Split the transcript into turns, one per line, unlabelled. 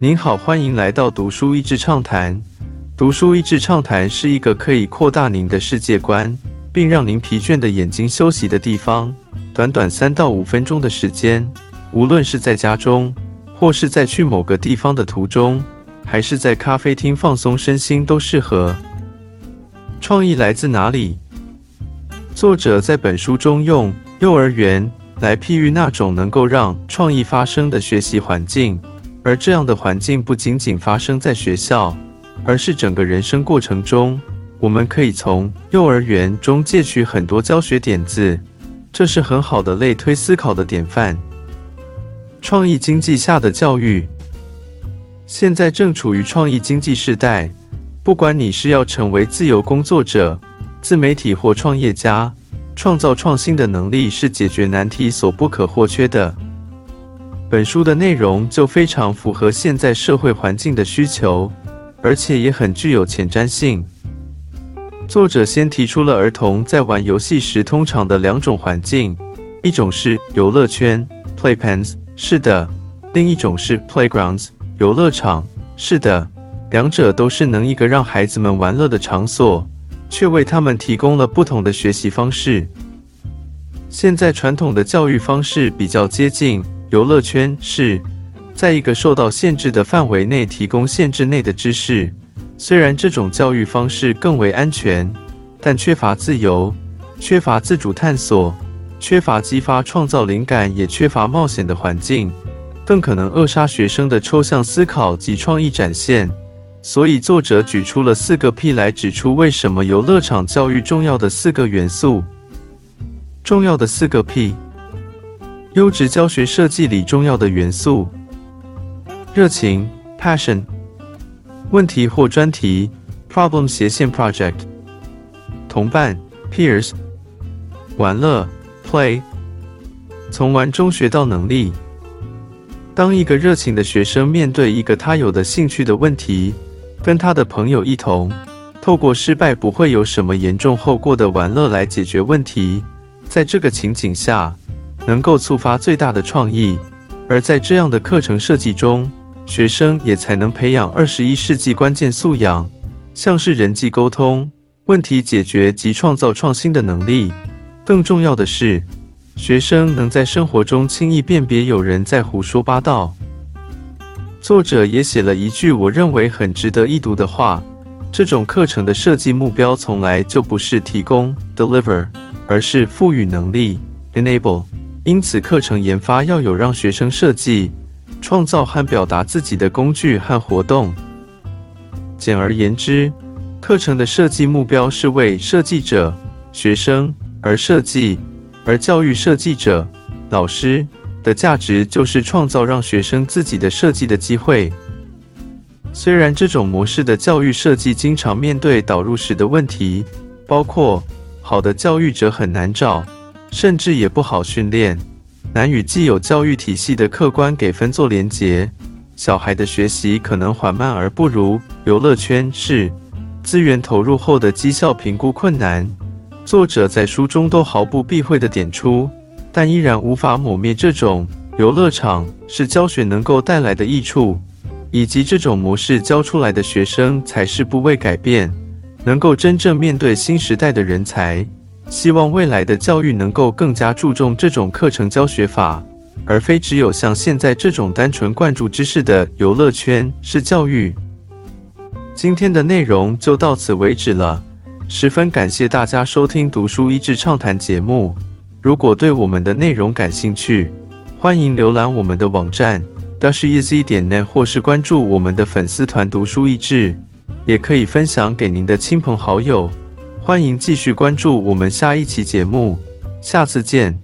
您好，欢迎来到读书益智畅谈。读书益智畅谈是一个可以扩大您的世界观，并让您疲倦的眼睛休息的地方。短短三到五分钟的时间，无论是在家中，或是在去某个地方的途中，还是在咖啡厅放松身心，都适合。创意来自哪里？作者在本书中用幼儿园来譬喻那种能够让创意发生的学习环境。而这样的环境不仅仅发生在学校，而是整个人生过程中。我们可以从幼儿园中借取很多教学点子，这是很好的类推思考的典范。创意经济下的教育，现在正处于创意经济时代。不管你是要成为自由工作者、自媒体或创业家，创造创新的能力是解决难题所不可或缺的。本书的内容就非常符合现在社会环境的需求，而且也很具有前瞻性。作者先提出了儿童在玩游戏时通常的两种环境，一种是游乐圈 （playpens），是的；另一种是 playgrounds，游乐场，是的。两者都是能一个让孩子们玩乐的场所，却为他们提供了不同的学习方式。现在传统的教育方式比较接近。游乐圈是在一个受到限制的范围内提供限制内的知识。虽然这种教育方式更为安全，但缺乏自由，缺乏自主探索，缺乏激发创造灵感，也缺乏冒险的环境，更可能扼杀学生的抽象思考及创意展现。所以，作者举出了四个 P 来指出为什么游乐场教育重要的四个元素。重要的四个 P。优质教学设计里重要的元素：热情 （passion）、问题或专题 （problem 斜线 project）、同伴 （peers）、玩乐 （play）。从玩中学到能力。当一个热情的学生面对一个他有的兴趣的问题，跟他的朋友一同，透过失败不会有什么严重后果的玩乐来解决问题，在这个情景下。能够触发最大的创意，而在这样的课程设计中，学生也才能培养二十一世纪关键素养，像是人际沟通、问题解决及创造创新的能力。更重要的是，学生能在生活中轻易辨别有人在胡说八道。作者也写了一句我认为很值得一读的话：这种课程的设计目标从来就不是提供 （deliver），而是赋予能力 （enable）。因此，课程研发要有让学生设计、创造和表达自己的工具和活动。简而言之，课程的设计目标是为设计者、学生而设计，而教育设计者、老师的价值就是创造让学生自己的设计的机会。虽然这种模式的教育设计经常面对导入时的问题，包括好的教育者很难找。甚至也不好训练，难与既有教育体系的客观给分做连结。小孩的学习可能缓慢而不如游乐圈是资源投入后的绩效评估困难。作者在书中都毫不避讳地点出，但依然无法抹灭这种游乐场是教学能够带来的益处，以及这种模式教出来的学生才是不畏改变，能够真正面对新时代的人才。希望未来的教育能够更加注重这种课程教学法，而非只有像现在这种单纯灌注知识的游乐圈式教育。今天的内容就到此为止了，十分感谢大家收听《读书益智畅谈》节目。如果对我们的内容感兴趣，欢迎浏览我们的网站 dasheasy 点 net，或是关注我们的粉丝团“读书益智”，也可以分享给您的亲朋好友。欢迎继续关注我们下一期节目，下次见。